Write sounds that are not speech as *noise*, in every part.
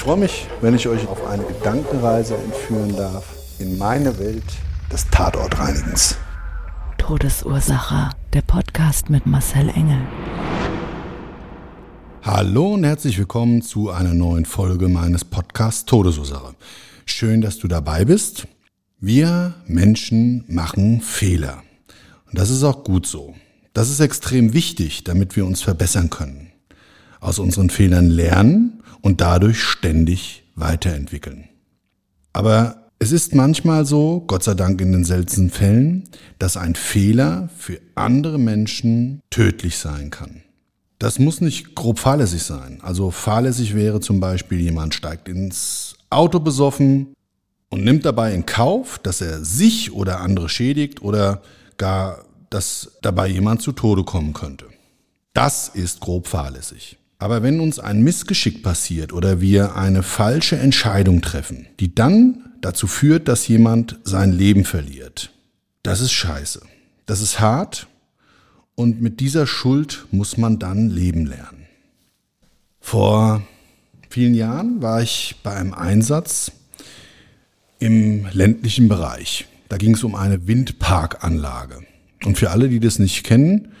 Ich freue mich, wenn ich euch auf eine Gedankenreise entführen darf in meine Welt des Tatortreinigens. Todesursache. Der Podcast mit Marcel Engel. Hallo und herzlich willkommen zu einer neuen Folge meines Podcasts Todesursache. Schön, dass du dabei bist. Wir Menschen machen Fehler. Und das ist auch gut so. Das ist extrem wichtig, damit wir uns verbessern können. Aus unseren Fehlern lernen und dadurch ständig weiterentwickeln. Aber es ist manchmal so, Gott sei Dank in den seltensten Fällen, dass ein Fehler für andere Menschen tödlich sein kann. Das muss nicht grob fahrlässig sein. Also fahrlässig wäre zum Beispiel, jemand steigt ins Auto besoffen und nimmt dabei in Kauf, dass er sich oder andere schädigt oder gar, dass dabei jemand zu Tode kommen könnte. Das ist grob fahrlässig. Aber wenn uns ein Missgeschick passiert oder wir eine falsche Entscheidung treffen, die dann dazu führt, dass jemand sein Leben verliert, das ist scheiße. Das ist hart und mit dieser Schuld muss man dann leben lernen. Vor vielen Jahren war ich bei einem Einsatz im ländlichen Bereich. Da ging es um eine Windparkanlage. Und für alle, die das nicht kennen,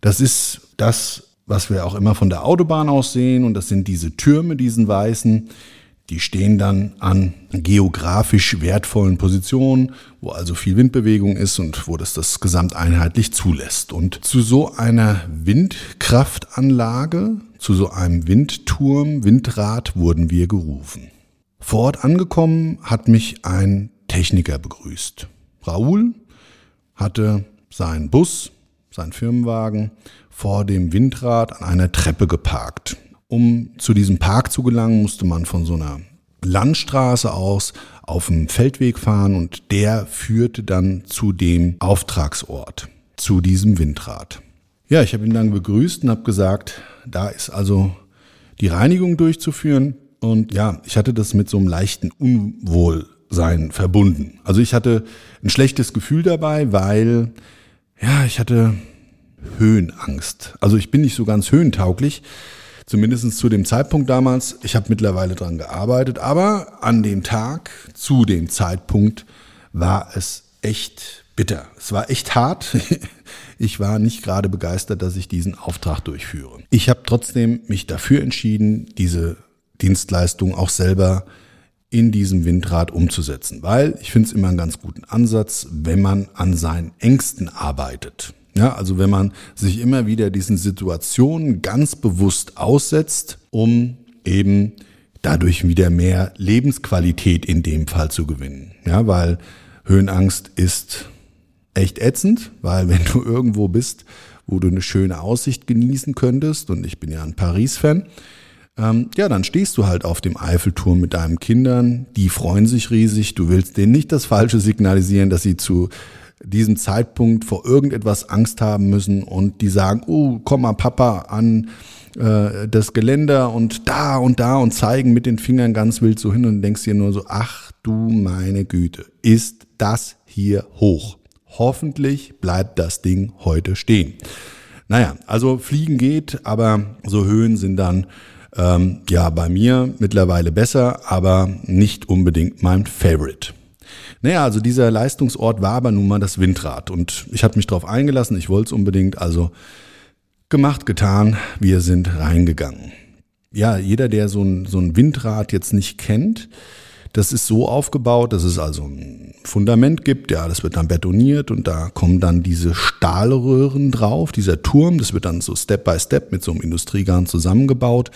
das ist das, was wir auch immer von der Autobahn aus sehen. Und das sind diese Türme, diesen weißen, die stehen dann an geografisch wertvollen Positionen, wo also viel Windbewegung ist und wo das das gesamteinheitlich zulässt. Und zu so einer Windkraftanlage, zu so einem Windturm, Windrad wurden wir gerufen. Vor Ort angekommen hat mich ein Techniker begrüßt. Raoul hatte seinen Bus, seinen Firmenwagen vor dem Windrad an einer Treppe geparkt. Um zu diesem Park zu gelangen, musste man von so einer Landstraße aus auf dem Feldweg fahren und der führte dann zu dem Auftragsort, zu diesem Windrad. Ja, ich habe ihn dann begrüßt und habe gesagt, da ist also die Reinigung durchzuführen. Und ja, ich hatte das mit so einem leichten Unwohlsein verbunden. Also ich hatte ein schlechtes Gefühl dabei, weil ja, ich hatte Höhenangst. Also ich bin nicht so ganz höhentauglich. Zumindest zu dem Zeitpunkt damals. Ich habe mittlerweile dran gearbeitet, aber an dem Tag, zu dem Zeitpunkt, war es echt bitter. Es war echt hart. *laughs* Ich war nicht gerade begeistert, dass ich diesen Auftrag durchführe. Ich habe trotzdem mich dafür entschieden, diese Dienstleistung auch selber in diesem Windrad umzusetzen, weil ich finde es immer einen ganz guten Ansatz, wenn man an seinen Ängsten arbeitet. Ja, also wenn man sich immer wieder diesen Situationen ganz bewusst aussetzt, um eben dadurch wieder mehr Lebensqualität in dem Fall zu gewinnen. Ja, weil Höhenangst ist echt ätzend, weil wenn du irgendwo bist, wo du eine schöne Aussicht genießen könntest, und ich bin ja ein Paris-Fan, ähm, ja, dann stehst du halt auf dem Eiffelturm mit deinen Kindern, die freuen sich riesig, du willst denen nicht das Falsche signalisieren, dass sie zu diesem Zeitpunkt vor irgendetwas Angst haben müssen und die sagen, oh, komm mal Papa an äh, das Geländer und da und da und zeigen mit den Fingern ganz wild so hin und denkst dir nur so, ach du meine Güte, ist das hier hoch? Hoffentlich bleibt das Ding heute stehen. Naja, also Fliegen geht, aber so Höhen sind dann ähm, ja bei mir mittlerweile besser, aber nicht unbedingt mein Favorite. Naja, also dieser Leistungsort war aber nun mal das Windrad und ich hatte mich darauf eingelassen, ich wollte es unbedingt, also gemacht, getan, wir sind reingegangen. ja, jeder, der so ein, so ein Windrad jetzt nicht kennt, das ist so aufgebaut, dass es also ein Fundament gibt, ja, das wird dann betoniert und da kommen dann diese Stahlröhren drauf, dieser Turm, das wird dann so Step by Step mit so einem Industriegarn zusammengebaut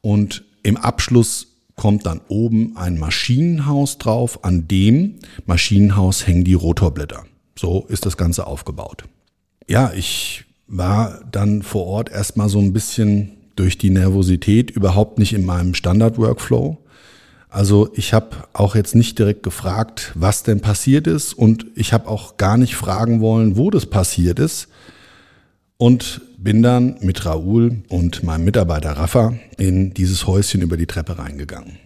und im Abschluss kommt dann oben ein Maschinenhaus drauf, an dem Maschinenhaus hängen die Rotorblätter. So ist das Ganze aufgebaut. Ja, ich war dann vor Ort erstmal so ein bisschen durch die Nervosität überhaupt nicht in meinem Standard-Workflow. Also ich habe auch jetzt nicht direkt gefragt, was denn passiert ist und ich habe auch gar nicht fragen wollen, wo das passiert ist. Und bin dann mit Raoul und meinem Mitarbeiter Rafa in dieses Häuschen über die Treppe reingegangen.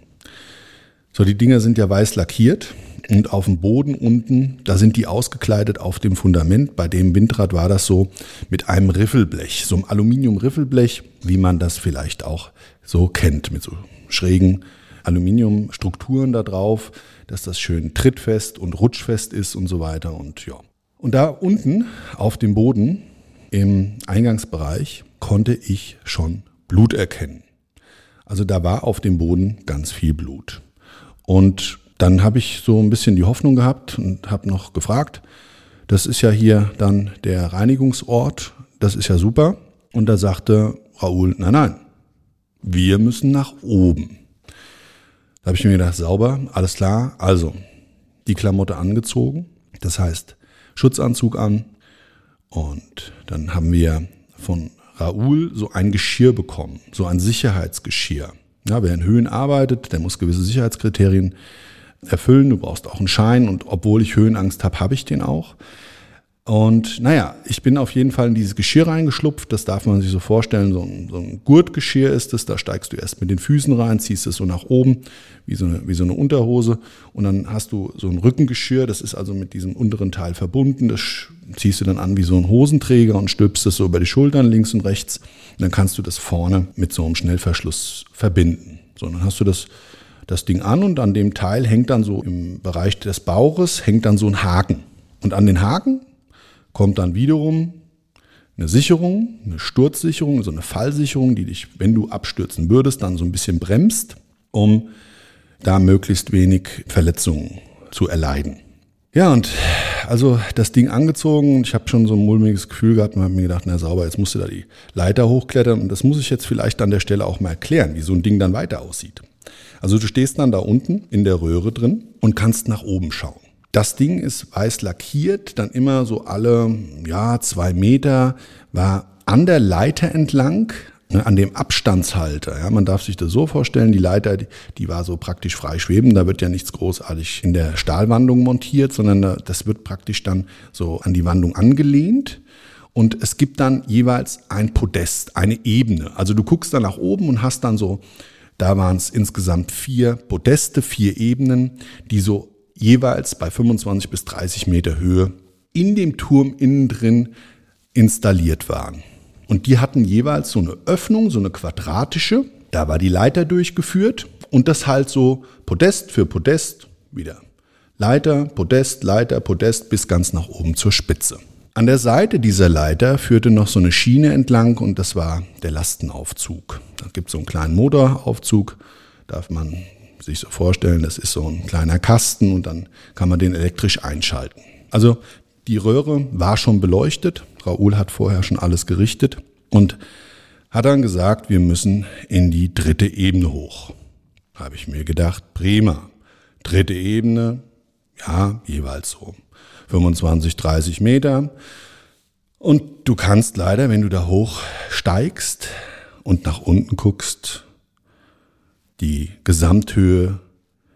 So, die Dinger sind ja weiß lackiert und auf dem Boden unten, da sind die ausgekleidet auf dem Fundament. Bei dem Windrad war das so mit einem Riffelblech, so einem Aluminium-Riffelblech, wie man das vielleicht auch so kennt, mit so schrägen Aluminiumstrukturen da drauf, dass das schön trittfest und rutschfest ist und so weiter und ja. Und da unten auf dem Boden im Eingangsbereich konnte ich schon Blut erkennen. Also da war auf dem Boden ganz viel Blut. Und dann habe ich so ein bisschen die Hoffnung gehabt und habe noch gefragt, das ist ja hier dann der Reinigungsort, das ist ja super. Und da sagte Raoul, nein, nein, wir müssen nach oben. Da habe ich mir gedacht, sauber, alles klar. Also die Klamotte angezogen, das heißt Schutzanzug an. Und dann haben wir von Raoul so ein Geschirr bekommen, so ein Sicherheitsgeschirr. Ja, wer in Höhen arbeitet, der muss gewisse Sicherheitskriterien erfüllen. Du brauchst auch einen Schein und obwohl ich Höhenangst habe, habe ich den auch. Und naja, ich bin auf jeden Fall in dieses Geschirr reingeschlupft. Das darf man sich so vorstellen. So ein, so ein Gurtgeschirr ist es. Da steigst du erst mit den Füßen rein, ziehst es so nach oben, wie so, eine, wie so eine Unterhose. Und dann hast du so ein Rückengeschirr. Das ist also mit diesem unteren Teil verbunden. Das ziehst du dann an wie so ein Hosenträger und stülpst es so über die Schultern links und rechts. Und dann kannst du das vorne mit so einem Schnellverschluss verbinden. So, dann hast du das das Ding an und an dem Teil hängt dann so im Bereich des Bauches hängt dann so ein Haken. Und an den Haken kommt dann wiederum eine Sicherung, eine Sturzsicherung, so eine Fallsicherung, die dich, wenn du abstürzen würdest, dann so ein bisschen bremst, um da möglichst wenig Verletzungen zu erleiden. Ja, und also das Ding angezogen, ich habe schon so ein mulmiges Gefühl gehabt und habe mir gedacht, na sauber, jetzt musst du da die Leiter hochklettern und das muss ich jetzt vielleicht an der Stelle auch mal erklären, wie so ein Ding dann weiter aussieht. Also du stehst dann da unten in der Röhre drin und kannst nach oben schauen. Das Ding ist weiß lackiert, dann immer so alle, ja, zwei Meter, war an der Leiter entlang, ne, an dem Abstandshalter. Ja, man darf sich das so vorstellen, die Leiter, die, die war so praktisch frei schweben, da wird ja nichts großartig in der Stahlwandung montiert, sondern das wird praktisch dann so an die Wandung angelehnt. Und es gibt dann jeweils ein Podest, eine Ebene. Also du guckst dann nach oben und hast dann so, da waren es insgesamt vier Podeste, vier Ebenen, die so jeweils bei 25 bis 30 Meter Höhe in dem Turm innen drin installiert waren. Und die hatten jeweils so eine Öffnung, so eine quadratische. Da war die Leiter durchgeführt und das halt so Podest für Podest wieder. Leiter, Podest, Leiter, Podest bis ganz nach oben zur Spitze. An der Seite dieser Leiter führte noch so eine Schiene entlang und das war der Lastenaufzug. Da gibt es so einen kleinen Motoraufzug, darf man sich so vorstellen, das ist so ein kleiner Kasten und dann kann man den elektrisch einschalten. Also die Röhre war schon beleuchtet. Raoul hat vorher schon alles gerichtet und hat dann gesagt, wir müssen in die dritte Ebene hoch. Habe ich mir gedacht, prima. Dritte Ebene, ja, jeweils so 25, 30 Meter. Und du kannst leider, wenn du da hoch steigst und nach unten guckst, die Gesamthöhe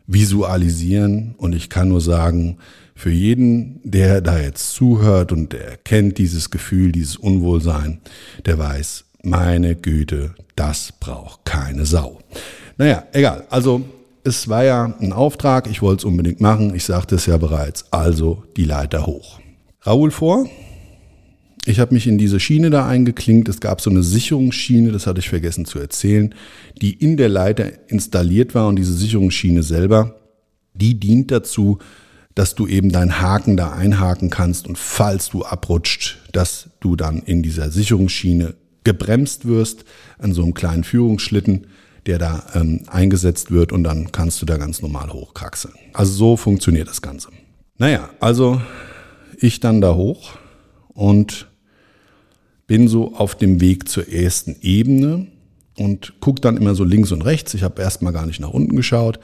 visualisieren. Und ich kann nur sagen, für jeden, der da jetzt zuhört und der kennt dieses Gefühl, dieses Unwohlsein, der weiß, meine Güte, das braucht keine Sau. Naja, egal. Also es war ja ein Auftrag, ich wollte es unbedingt machen, ich sagte es ja bereits, also die Leiter hoch. Raoul vor, ich habe mich in diese Schiene da eingeklinkt. Es gab so eine Sicherungsschiene, das hatte ich vergessen zu erzählen, die in der Leiter installiert war. Und diese Sicherungsschiene selber, die dient dazu, dass du eben deinen Haken da einhaken kannst und falls du abrutscht, dass du dann in dieser Sicherungsschiene gebremst wirst an so einem kleinen Führungsschlitten, der da ähm, eingesetzt wird und dann kannst du da ganz normal hochkraxeln. Also so funktioniert das Ganze. Naja, also ich dann da hoch und bin so auf dem Weg zur ersten Ebene und guck dann immer so links und rechts. Ich habe erstmal gar nicht nach unten geschaut.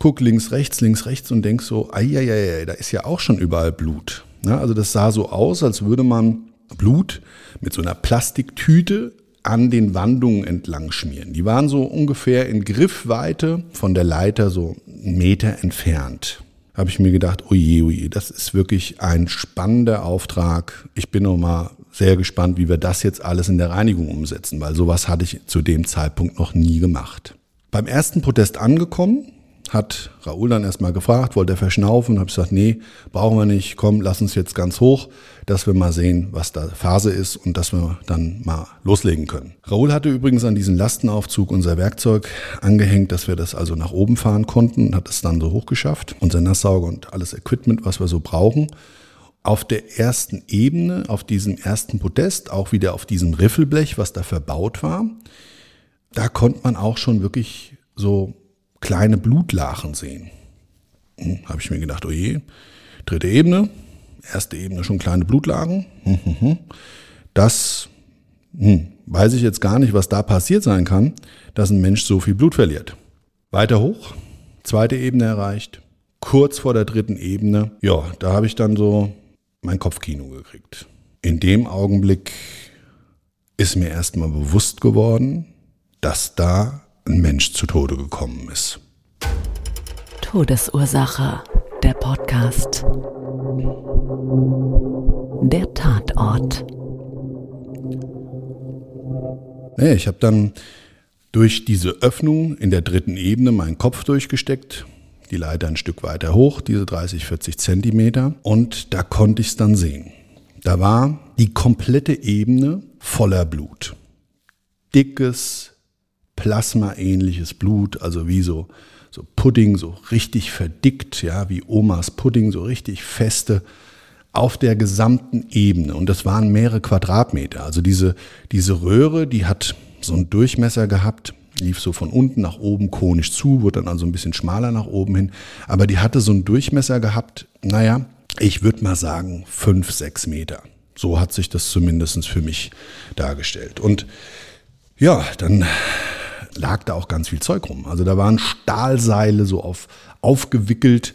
Guck links, rechts, links, rechts und denk so, ei, da ist ja auch schon überall Blut. Ja, also das sah so aus, als würde man Blut mit so einer Plastiktüte an den Wandungen entlang schmieren. Die waren so ungefähr in Griffweite von der Leiter so einen Meter entfernt. Habe ich mir gedacht, oje, oje, das ist wirklich ein spannender Auftrag. Ich bin noch mal sehr gespannt, wie wir das jetzt alles in der Reinigung umsetzen, weil sowas hatte ich zu dem Zeitpunkt noch nie gemacht. Beim ersten Protest angekommen, hat Raoul dann erstmal gefragt, wollte er verschnaufen? Habe ich gesagt, nee, brauchen wir nicht. Komm, lass uns jetzt ganz hoch, dass wir mal sehen, was da Phase ist und dass wir dann mal loslegen können. Raoul hatte übrigens an diesen Lastenaufzug unser Werkzeug angehängt, dass wir das also nach oben fahren konnten hat es dann so hochgeschafft. Unser Nasssauger und alles Equipment, was wir so brauchen. Auf der ersten Ebene, auf diesem ersten Podest, auch wieder auf diesem Riffelblech, was da verbaut war, da konnte man auch schon wirklich so kleine Blutlachen sehen. Hm, Habe ich mir gedacht, oh je, dritte Ebene, erste Ebene schon kleine Blutlagen. Hm, hm, hm. Das hm, weiß ich jetzt gar nicht, was da passiert sein kann, dass ein Mensch so viel Blut verliert. Weiter hoch, zweite Ebene erreicht, kurz vor der dritten Ebene. Ja, da habe ich dann so mein Kopfkino gekriegt. In dem Augenblick ist mir erstmal bewusst geworden, dass da ein Mensch zu Tode gekommen ist. Todesursache, der Podcast. Der Tatort. Ich habe dann durch diese Öffnung in der dritten Ebene meinen Kopf durchgesteckt, die Leiter ein Stück weiter hoch, diese 30, 40 Zentimeter, und da konnte ich es dann sehen. Da war die komplette Ebene voller Blut. Dickes, plasmaähnliches Blut, also wie so, so Pudding, so richtig verdickt, ja, wie Omas Pudding, so richtig feste auf der gesamten Ebene. Und das waren mehrere Quadratmeter. Also diese, diese Röhre, die hat so einen Durchmesser gehabt, lief so von unten nach oben konisch zu, wurde dann also ein bisschen schmaler nach oben hin. Aber die hatte so einen Durchmesser gehabt, naja, ich würde mal sagen, fünf, sechs Meter. So hat sich das zumindest für mich dargestellt. Und ja, dann lag da auch ganz viel Zeug rum. Also da waren Stahlseile so auf, aufgewickelt,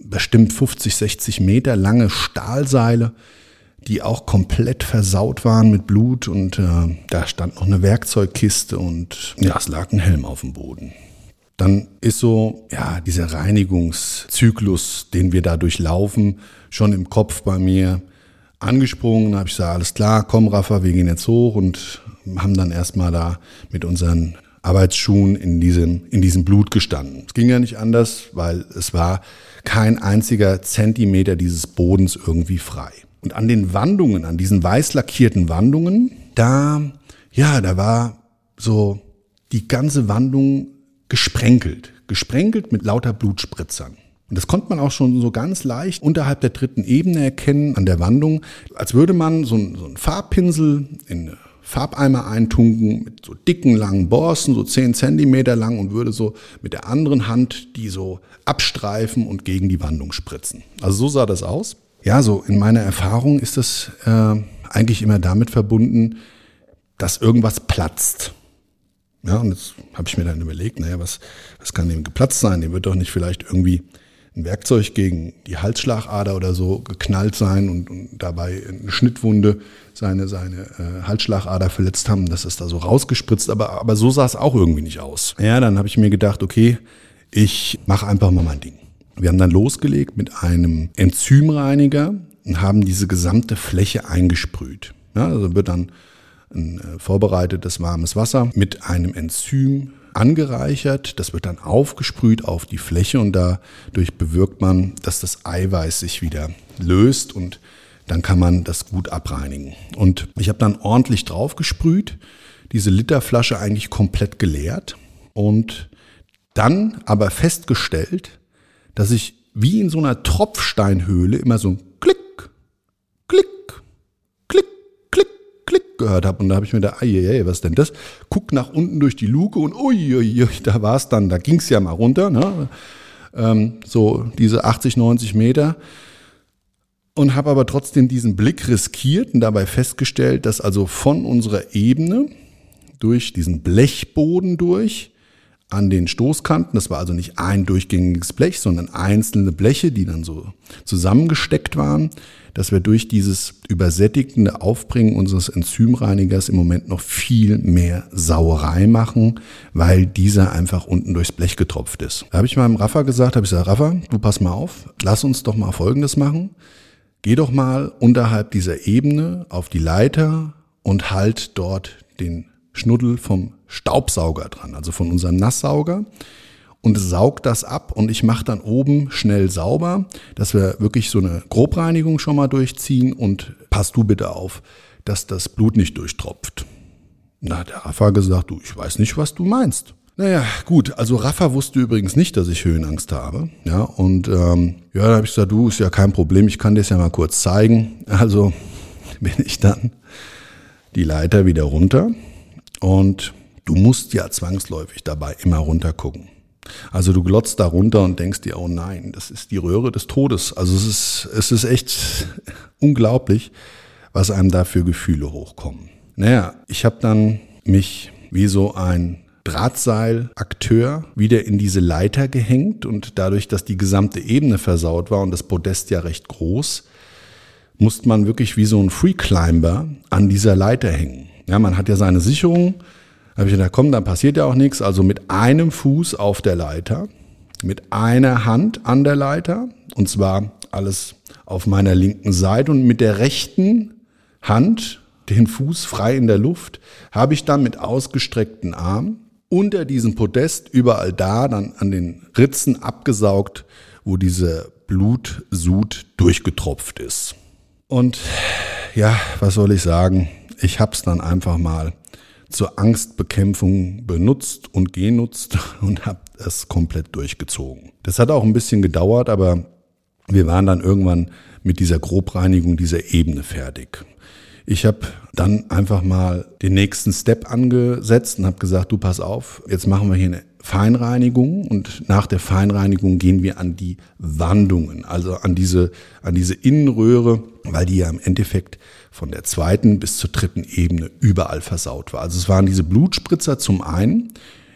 bestimmt 50, 60 Meter lange Stahlseile, die auch komplett versaut waren mit Blut und äh, da stand noch eine Werkzeugkiste und ja, es lag ein Helm auf dem Boden. Dann ist so, ja, dieser Reinigungszyklus, den wir da durchlaufen, schon im Kopf bei mir angesprungen. Da habe ich gesagt, alles klar, komm Rafa, wir gehen jetzt hoch und haben dann erstmal da mit unseren Arbeitsschuhen in diesem, in diesem Blut gestanden. Es ging ja nicht anders, weil es war kein einziger Zentimeter dieses Bodens irgendwie frei. Und an den Wandungen, an diesen weiß lackierten Wandungen, da, ja, da war so die ganze Wandung gesprenkelt. Gesprenkelt mit lauter Blutspritzern. Und das konnte man auch schon so ganz leicht unterhalb der dritten Ebene erkennen an der Wandung, als würde man so einen, so Farbpinsel in Farbeimer eintunken mit so dicken, langen Borsten, so 10 Zentimeter lang und würde so mit der anderen Hand die so abstreifen und gegen die Wandung spritzen. Also so sah das aus. Ja, so in meiner Erfahrung ist das äh, eigentlich immer damit verbunden, dass irgendwas platzt. Ja, und jetzt habe ich mir dann überlegt, naja, was, was kann dem geplatzt sein? Dem wird doch nicht vielleicht irgendwie ein Werkzeug gegen die Halsschlagader oder so geknallt sein und, und dabei eine Schnittwunde seine, seine äh, Halsschlagader verletzt haben, das ist da so rausgespritzt, aber, aber so sah es auch irgendwie nicht aus. Ja, dann habe ich mir gedacht, okay, ich mache einfach mal mein Ding. Wir haben dann losgelegt mit einem Enzymreiniger und haben diese gesamte Fläche eingesprüht. Ja, also wird dann ein äh, vorbereitetes warmes Wasser mit einem Enzym angereichert, das wird dann aufgesprüht auf die Fläche und dadurch bewirkt man, dass das Eiweiß sich wieder löst und dann kann man das gut abreinigen. Und ich habe dann ordentlich drauf gesprüht, diese Literflasche eigentlich komplett geleert und dann aber festgestellt, dass ich wie in so einer Tropfsteinhöhle immer so ein Klick, Klick, Klick, Klick, Klick gehört habe. Und da habe ich mir da, ey, was denn das? Guck nach unten durch die Luke und uiuiui, da war es dann, da ging es ja mal runter, ne? Ähm, so diese 80, 90 Meter. Und habe aber trotzdem diesen Blick riskiert und dabei festgestellt, dass also von unserer Ebene durch diesen Blechboden durch an den Stoßkanten. Das war also nicht ein durchgängiges Blech, sondern einzelne Bleche, die dann so zusammengesteckt waren, dass wir durch dieses übersättigende Aufbringen unseres Enzymreinigers im Moment noch viel mehr Sauerei machen, weil dieser einfach unten durchs Blech getropft ist. Da habe ich meinem Raffa gesagt, habe ich gesagt, Raffa, du pass mal auf, lass uns doch mal Folgendes machen. Geh doch mal unterhalb dieser Ebene auf die Leiter und halt dort den Schnuddel vom Staubsauger dran, also von unserem Nasssauger und saugt das ab und ich mache dann oben schnell sauber, dass wir wirklich so eine Grobreinigung schon mal durchziehen und pass du bitte auf, dass das Blut nicht durchtropft. Na, der Rafa gesagt, du, ich weiß nicht, was du meinst. Naja, gut, also Rafa wusste übrigens nicht, dass ich Höhenangst habe. Ja, und ähm, ja, da habe ich gesagt, du, ist ja kein Problem, ich kann dir das ja mal kurz zeigen. Also *laughs* bin ich dann die Leiter wieder runter und du musst ja zwangsläufig dabei immer runter gucken. Also du glotzt da runter und denkst dir, oh nein, das ist die Röhre des Todes. Also es ist, es ist echt unglaublich, was einem da für Gefühle hochkommen. Naja, ich habe dann mich wie so ein Drahtseilakteur wieder in diese Leiter gehängt und dadurch, dass die gesamte Ebene versaut war und das Podest ja recht groß, musste man wirklich wie so ein Freeclimber an dieser Leiter hängen. Ja, man hat ja seine Sicherung. Da habe ich gedacht, komm, dann passiert ja auch nichts. Also mit einem Fuß auf der Leiter, mit einer Hand an der Leiter, und zwar alles auf meiner linken Seite und mit der rechten Hand, den Fuß frei in der Luft, habe ich dann mit ausgestreckten Armen unter diesem Podest überall da dann an den Ritzen abgesaugt, wo diese Blutsud durchgetropft ist. Und ja, was soll ich sagen? Ich habe es dann einfach mal zur Angstbekämpfung benutzt und genutzt *laughs* und habe es komplett durchgezogen. Das hat auch ein bisschen gedauert, aber wir waren dann irgendwann mit dieser Grobreinigung dieser Ebene fertig. Ich habe dann einfach mal den nächsten Step angesetzt und habe gesagt, du pass auf, jetzt machen wir hier eine Feinreinigung und nach der Feinreinigung gehen wir an die Wandungen, also an diese, an diese Innenröhre, weil die ja im Endeffekt von der zweiten bis zur dritten Ebene überall versaut war. Also es waren diese Blutspritzer zum einen,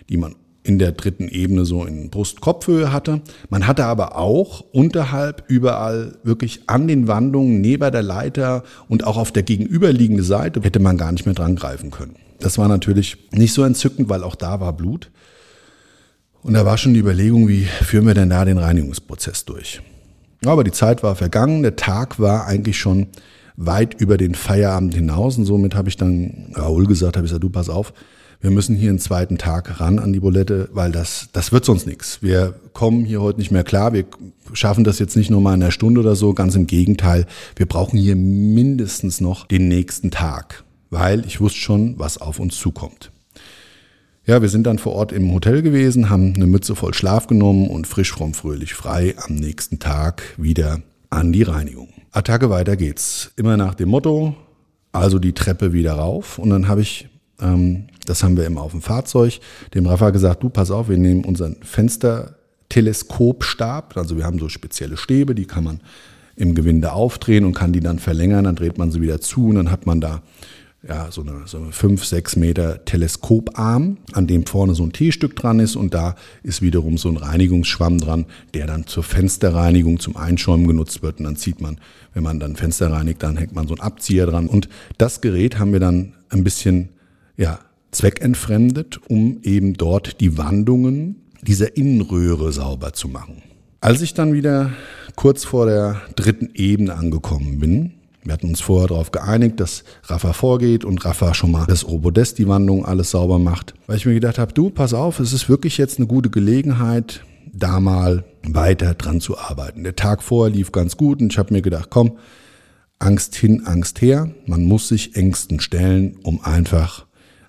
die man in der dritten Ebene so in Brust-Kopfhöhe hatte. Man hatte aber auch unterhalb überall wirklich an den Wandungen, neben der Leiter und auch auf der gegenüberliegenden Seite hätte man gar nicht mehr dran greifen können. Das war natürlich nicht so entzückend, weil auch da war Blut. Und da war schon die Überlegung, wie führen wir denn da den Reinigungsprozess durch? Aber die Zeit war vergangen, der Tag war eigentlich schon weit über den Feierabend hinaus und somit habe ich dann Raoul gesagt, habe ich gesagt, du pass auf, wir müssen hier einen zweiten Tag ran an die Bulette, weil das, das wird sonst nichts. Wir kommen hier heute nicht mehr klar. Wir schaffen das jetzt nicht nur mal in einer Stunde oder so. Ganz im Gegenteil. Wir brauchen hier mindestens noch den nächsten Tag, weil ich wusste schon, was auf uns zukommt. Ja, wir sind dann vor Ort im Hotel gewesen, haben eine Mütze voll Schlaf genommen und frisch, fromm, fröhlich, frei am nächsten Tag wieder an die Reinigung. Attacke, weiter geht's. Immer nach dem Motto, also die Treppe wieder rauf. Und dann habe ich ähm, das haben wir immer auf dem Fahrzeug. Dem Rafa gesagt, du pass auf, wir nehmen unseren Fensterteleskopstab. Also wir haben so spezielle Stäbe, die kann man im Gewinde aufdrehen und kann die dann verlängern. Dann dreht man sie wieder zu und dann hat man da ja, so eine, so eine 5, 6 Meter Teleskoparm, an dem vorne so ein T-Stück dran ist und da ist wiederum so ein Reinigungsschwamm dran, der dann zur Fensterreinigung, zum Einschäumen genutzt wird und dann zieht man, wenn man dann Fenster reinigt, dann hängt man so einen Abzieher dran und das Gerät haben wir dann ein bisschen, ja, zweckentfremdet, um eben dort die Wandungen dieser Innenröhre sauber zu machen. Als ich dann wieder kurz vor der dritten Ebene angekommen bin, wir hatten uns vorher darauf geeinigt, dass Rafa vorgeht und Rafa schon mal das Robodest, die Wandung, alles sauber macht. Weil ich mir gedacht habe, du, pass auf, es ist wirklich jetzt eine gute Gelegenheit, da mal weiter dran zu arbeiten. Der Tag vorher lief ganz gut und ich habe mir gedacht, komm, Angst hin, Angst her. Man muss sich Ängsten stellen, um einfach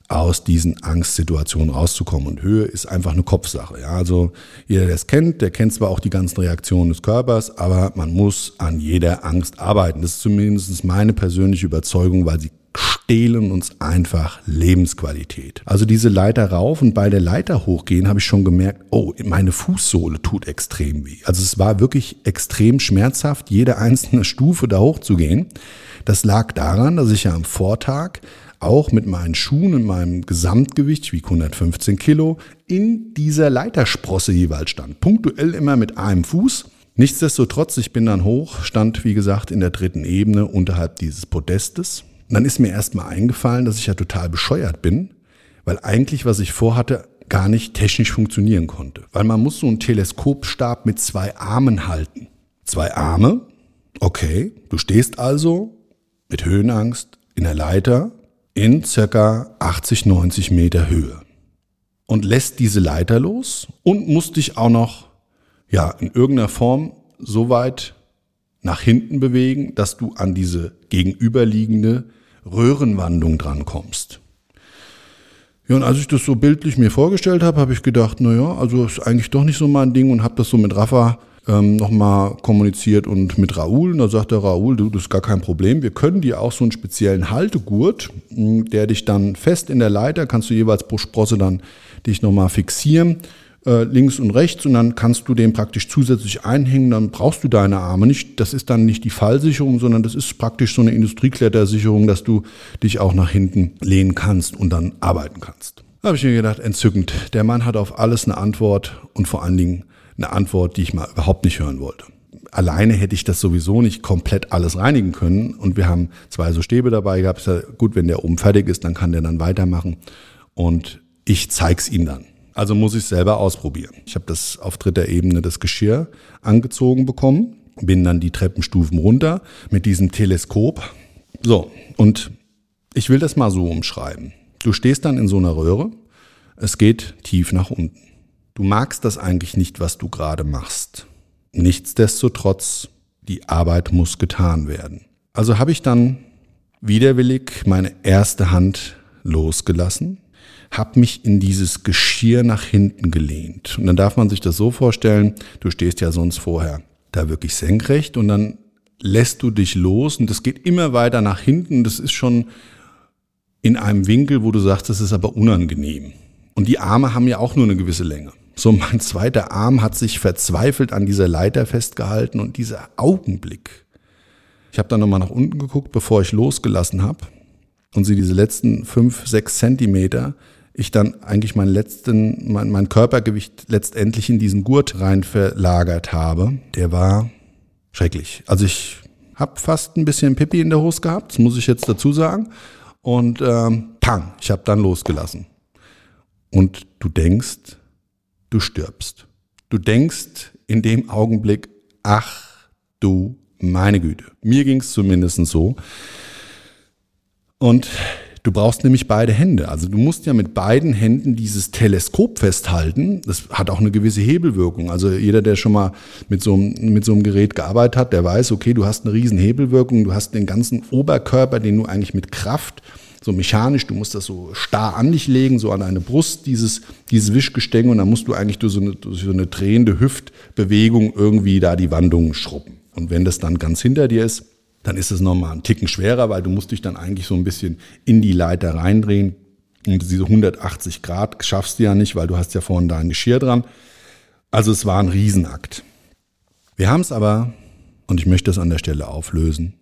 aus diesen Angstsituationen rauszukommen. Und Höhe ist einfach eine Kopfsache. Ja, also jeder, der es kennt, der kennt zwar auch die ganzen Reaktionen des Körpers, aber man muss an jeder Angst arbeiten. Das ist zumindest meine persönliche Überzeugung, weil sie stehlen uns einfach Lebensqualität. Also diese Leiter rauf und bei der Leiter hochgehen habe ich schon gemerkt, oh, meine Fußsohle tut extrem weh. Also es war wirklich extrem schmerzhaft, jede einzelne Stufe da hochzugehen. Das lag daran, dass ich ja am Vortag auch mit meinen Schuhen und meinem Gesamtgewicht, wie 115 Kilo, in dieser Leitersprosse jeweils stand. Punktuell immer mit einem Fuß. Nichtsdestotrotz, ich bin dann hoch, stand wie gesagt in der dritten Ebene unterhalb dieses Podestes. Und dann ist mir erstmal eingefallen, dass ich ja total bescheuert bin, weil eigentlich, was ich vorhatte, gar nicht technisch funktionieren konnte. Weil man muss so einen Teleskopstab mit zwei Armen halten. Zwei Arme, okay, du stehst also mit Höhenangst in der Leiter in circa 80, 90 Meter Höhe und lässt diese Leiter los und musst dich auch noch ja in irgendeiner Form so weit nach hinten bewegen, dass du an diese gegenüberliegende Röhrenwandung drankommst. Ja, und als ich das so bildlich mir vorgestellt habe, habe ich gedacht, naja, also ist eigentlich doch nicht so mein Ding und habe das so mit Rafa ähm, nochmal kommuniziert und mit Raoul. Und da sagte Raoul, du, das ist gar kein Problem. Wir können dir auch so einen speziellen Haltegurt, hm, der dich dann fest in der Leiter, kannst du jeweils pro Sprosse dann dich nochmal fixieren, äh, links und rechts. Und dann kannst du den praktisch zusätzlich einhängen. Dann brauchst du deine Arme nicht. Das ist dann nicht die Fallsicherung, sondern das ist praktisch so eine Industrieklettersicherung, dass du dich auch nach hinten lehnen kannst und dann arbeiten kannst. Da habe ich mir gedacht, entzückend. Der Mann hat auf alles eine Antwort und vor allen Dingen eine Antwort, die ich mal überhaupt nicht hören wollte. Alleine hätte ich das sowieso nicht komplett alles reinigen können. Und wir haben zwei so Stäbe dabei gehabt. Ja, gut, wenn der oben fertig ist, dann kann der dann weitermachen. Und ich zeig's ihm dann. Also muss ich selber ausprobieren. Ich habe das auf dritter Ebene das Geschirr angezogen bekommen, bin dann die Treppenstufen runter mit diesem Teleskop. So, und ich will das mal so umschreiben. Du stehst dann in so einer Röhre, es geht tief nach unten. Du magst das eigentlich nicht, was du gerade machst. Nichtsdestotrotz, die Arbeit muss getan werden. Also habe ich dann widerwillig meine erste Hand losgelassen, habe mich in dieses Geschirr nach hinten gelehnt. Und dann darf man sich das so vorstellen, du stehst ja sonst vorher da wirklich senkrecht und dann lässt du dich los und das geht immer weiter nach hinten. Das ist schon in einem Winkel, wo du sagst, das ist aber unangenehm. Und die Arme haben ja auch nur eine gewisse Länge. So mein zweiter Arm hat sich verzweifelt an dieser Leiter festgehalten und dieser Augenblick. Ich habe dann nochmal nach unten geguckt, bevor ich losgelassen habe und sie diese letzten fünf, sechs Zentimeter, ich dann eigentlich mein letzten, mein, mein Körpergewicht letztendlich in diesen Gurt rein verlagert habe. Der war schrecklich. Also ich habe fast ein bisschen Pipi in der Hose gehabt, das muss ich jetzt dazu sagen. Und ähm, pang, ich habe dann losgelassen. Und du denkst, du stirbst. Du denkst in dem Augenblick, ach du meine Güte. Mir ging es zumindest so. Und du brauchst nämlich beide Hände. Also du musst ja mit beiden Händen dieses Teleskop festhalten. Das hat auch eine gewisse Hebelwirkung. Also jeder, der schon mal mit so, einem, mit so einem Gerät gearbeitet hat, der weiß, okay, du hast eine riesen Hebelwirkung. Du hast den ganzen Oberkörper, den du eigentlich mit Kraft so mechanisch, du musst das so starr an dich legen, so an deine Brust, dieses, dieses Wischgestänge und dann musst du eigentlich durch so eine, durch so eine drehende Hüftbewegung irgendwie da die Wandungen schrubben. Und wenn das dann ganz hinter dir ist, dann ist es nochmal ein Ticken schwerer, weil du musst dich dann eigentlich so ein bisschen in die Leiter reindrehen. Und diese 180 Grad schaffst du ja nicht, weil du hast ja vorne dein Geschirr dran. Also es war ein Riesenakt. Wir haben es aber, und ich möchte es an der Stelle auflösen,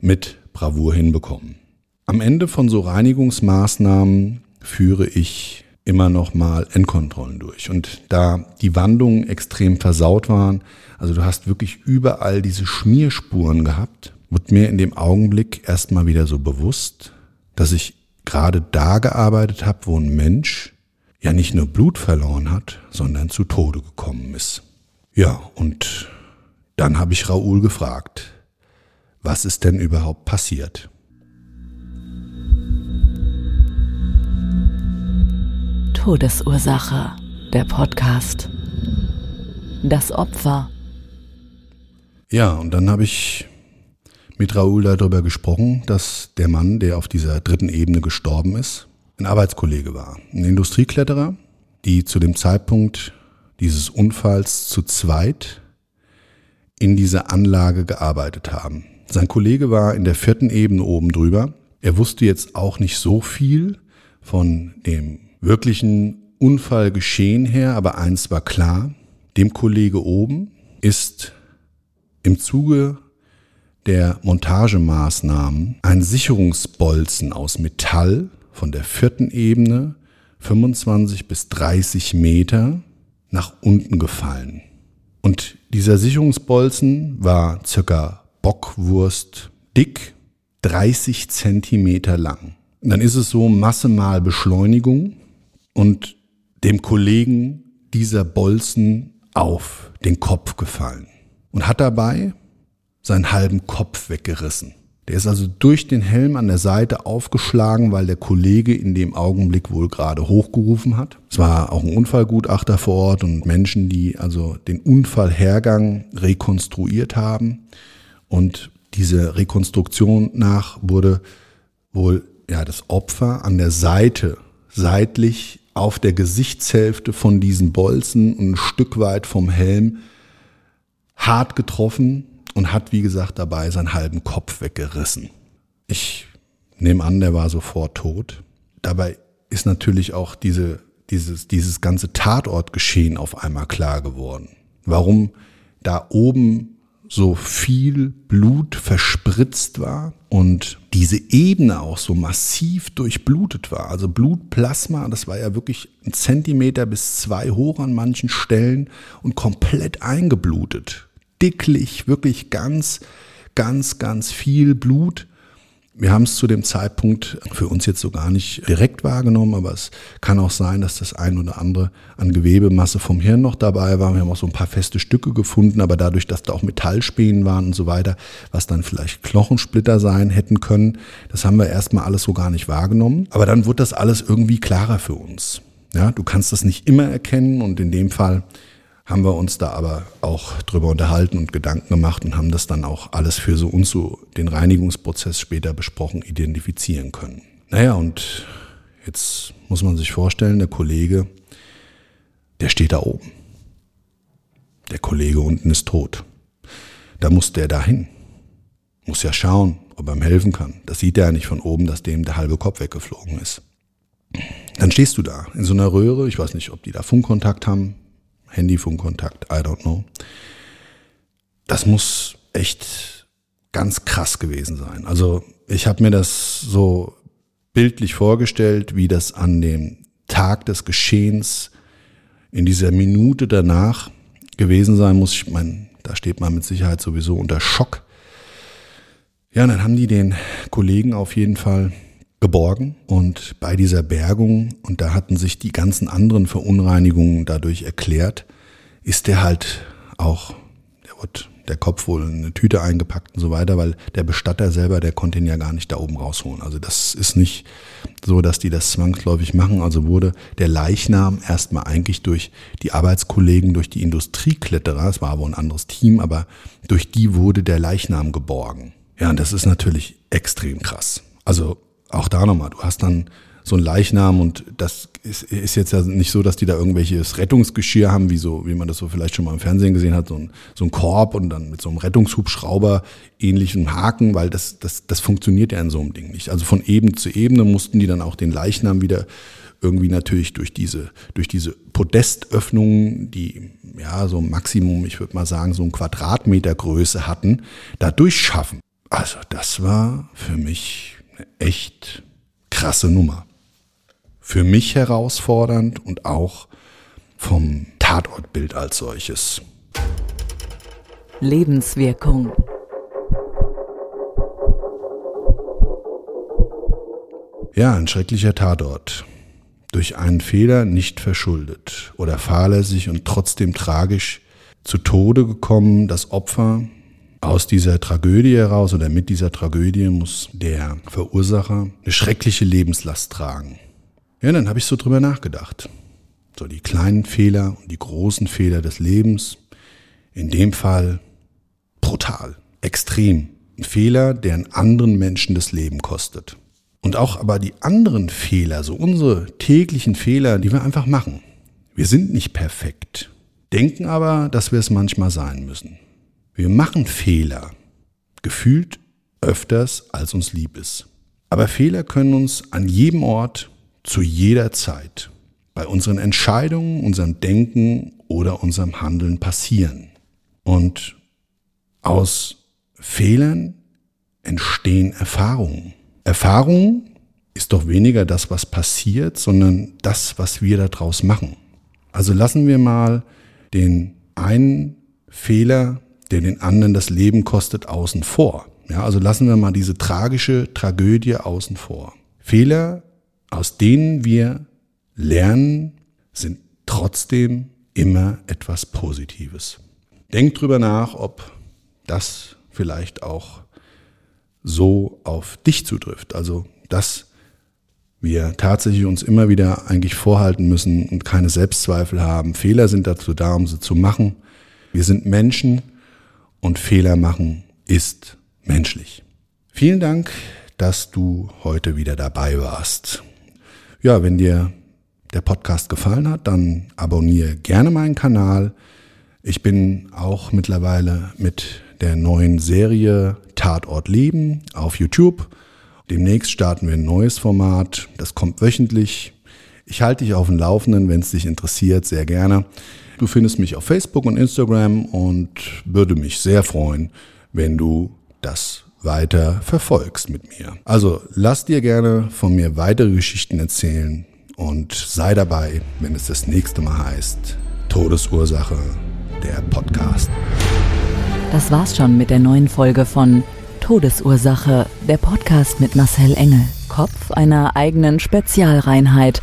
mit Bravour hinbekommen. Am Ende von so Reinigungsmaßnahmen führe ich immer noch mal Endkontrollen durch. Und da die Wandungen extrem versaut waren, also du hast wirklich überall diese Schmierspuren gehabt, wird mir in dem Augenblick erstmal wieder so bewusst, dass ich gerade da gearbeitet habe, wo ein Mensch ja nicht nur Blut verloren hat, sondern zu Tode gekommen ist. Ja, und dann habe ich Raoul gefragt, was ist denn überhaupt passiert? Todesursache, der Podcast. Das Opfer. Ja, und dann habe ich mit Raoul darüber gesprochen, dass der Mann, der auf dieser dritten Ebene gestorben ist, ein Arbeitskollege war. Ein Industriekletterer, die zu dem Zeitpunkt dieses Unfalls zu zweit in dieser Anlage gearbeitet haben. Sein Kollege war in der vierten Ebene oben drüber Er wusste jetzt auch nicht so viel von dem wirklichen Unfallgeschehen her, aber eins war klar, dem Kollege oben ist im Zuge der Montagemaßnahmen ein Sicherungsbolzen aus Metall von der vierten Ebene 25 bis 30 Meter nach unten gefallen. Und dieser Sicherungsbolzen war circa Bockwurst dick, 30 Zentimeter lang. Und dann ist es so Masse mal Beschleunigung und dem Kollegen dieser Bolzen auf den Kopf gefallen und hat dabei seinen halben Kopf weggerissen. Der ist also durch den Helm an der Seite aufgeschlagen, weil der Kollege in dem Augenblick wohl gerade hochgerufen hat. Es war auch ein Unfallgutachter vor Ort und Menschen, die also den Unfallhergang rekonstruiert haben. Und diese Rekonstruktion nach wurde wohl ja das Opfer an der Seite seitlich auf der Gesichtshälfte von diesen Bolzen und ein Stück weit vom Helm hart getroffen und hat, wie gesagt, dabei seinen halben Kopf weggerissen. Ich nehme an, der war sofort tot. Dabei ist natürlich auch diese, dieses, dieses ganze Tatortgeschehen auf einmal klar geworden. Warum da oben so viel Blut verspritzt war und diese Ebene auch so massiv durchblutet war. Also Blutplasma, das war ja wirklich ein Zentimeter bis zwei hoch an manchen Stellen und komplett eingeblutet dicklich, wirklich ganz, ganz, ganz viel Blut. Wir haben es zu dem Zeitpunkt für uns jetzt so gar nicht direkt wahrgenommen, aber es kann auch sein, dass das ein oder andere an Gewebemasse vom Hirn noch dabei war. Wir haben auch so ein paar feste Stücke gefunden, aber dadurch, dass da auch Metallspänen waren und so weiter, was dann vielleicht Knochensplitter sein hätten können, das haben wir erstmal alles so gar nicht wahrgenommen. Aber dann wird das alles irgendwie klarer für uns. Ja, du kannst das nicht immer erkennen und in dem Fall haben wir uns da aber auch drüber unterhalten und Gedanken gemacht und haben das dann auch alles für so uns so den Reinigungsprozess später besprochen identifizieren können. Naja, und jetzt muss man sich vorstellen, der Kollege, der steht da oben. Der Kollege unten ist tot. Da muss der dahin. Muss ja schauen, ob er ihm helfen kann. Das sieht er ja nicht von oben, dass dem der halbe Kopf weggeflogen ist. Dann stehst du da in so einer Röhre. Ich weiß nicht, ob die da Funkkontakt haben. Handyfunkkontakt, I don't know. Das muss echt ganz krass gewesen sein. Also ich habe mir das so bildlich vorgestellt, wie das an dem Tag des Geschehens in dieser Minute danach gewesen sein muss. Ich meine, da steht man mit Sicherheit sowieso unter Schock. Ja, dann haben die den Kollegen auf jeden Fall geborgen und bei dieser Bergung, und da hatten sich die ganzen anderen Verunreinigungen dadurch erklärt, ist der halt auch, der wird der Kopf wohl in eine Tüte eingepackt und so weiter, weil der Bestatter selber, der konnte ihn ja gar nicht da oben rausholen. Also das ist nicht so, dass die das zwangsläufig machen. Also wurde der Leichnam erstmal eigentlich durch die Arbeitskollegen, durch die Industriekletterer, es war aber ein anderes Team, aber durch die wurde der Leichnam geborgen. Ja, und das ist natürlich extrem krass. Also auch da nochmal, du hast dann so ein Leichnam und das ist, ist jetzt ja nicht so, dass die da irgendwelches Rettungsgeschirr haben, wie so, wie man das so vielleicht schon mal im Fernsehen gesehen hat, so ein, so ein Korb und dann mit so einem Rettungshubschrauber ähnlichen Haken, weil das, das, das funktioniert ja in so einem Ding nicht. Also von Ebene zu Ebene mussten die dann auch den Leichnam wieder irgendwie natürlich durch diese, durch diese Podestöffnungen, die ja so Maximum, ich würde mal sagen, so ein Quadratmeter Größe hatten, da durchschaffen. Also das war für mich echt krasse Nummer. Für mich herausfordernd und auch vom Tatortbild als solches. Lebenswirkung. Ja, ein schrecklicher Tatort. Durch einen Fehler nicht verschuldet oder fahrlässig und trotzdem tragisch zu Tode gekommen. Das Opfer aus dieser Tragödie heraus oder mit dieser Tragödie muss der Verursacher eine schreckliche Lebenslast tragen. Ja, dann habe ich so drüber nachgedacht. So die kleinen Fehler und die großen Fehler des Lebens. In dem Fall brutal, extrem. Ein Fehler, der einen anderen Menschen das Leben kostet. Und auch aber die anderen Fehler, so unsere täglichen Fehler, die wir einfach machen. Wir sind nicht perfekt, denken aber, dass wir es manchmal sein müssen. Wir machen Fehler, gefühlt öfters, als uns lieb ist. Aber Fehler können uns an jedem Ort, zu jeder Zeit, bei unseren Entscheidungen, unserem Denken oder unserem Handeln passieren. Und aus Fehlern entstehen Erfahrungen. Erfahrungen ist doch weniger das, was passiert, sondern das, was wir daraus machen. Also lassen wir mal den einen Fehler, der den anderen das Leben kostet, außen vor. Ja, also lassen wir mal diese tragische Tragödie außen vor. Fehler, aus denen wir lernen, sind trotzdem immer etwas Positives. Denk drüber nach, ob das vielleicht auch so auf dich zutrifft. Also, dass wir tatsächlich uns immer wieder eigentlich vorhalten müssen und keine Selbstzweifel haben. Fehler sind dazu da, um sie zu machen. Wir sind Menschen und Fehler machen ist menschlich. Vielen Dank, dass du heute wieder dabei warst. Ja, wenn dir der Podcast gefallen hat, dann abonniere gerne meinen Kanal. Ich bin auch mittlerweile mit der neuen Serie Tatort Leben auf YouTube. Demnächst starten wir ein neues Format. Das kommt wöchentlich. Ich halte dich auf dem Laufenden, wenn es dich interessiert, sehr gerne. Du findest mich auf Facebook und Instagram und würde mich sehr freuen, wenn du das weiter verfolgst mit mir. Also lass dir gerne von mir weitere Geschichten erzählen und sei dabei, wenn es das nächste Mal heißt Todesursache, der Podcast. Das war's schon mit der neuen Folge von Todesursache, der Podcast mit Marcel Engel, Kopf einer eigenen Spezialreinheit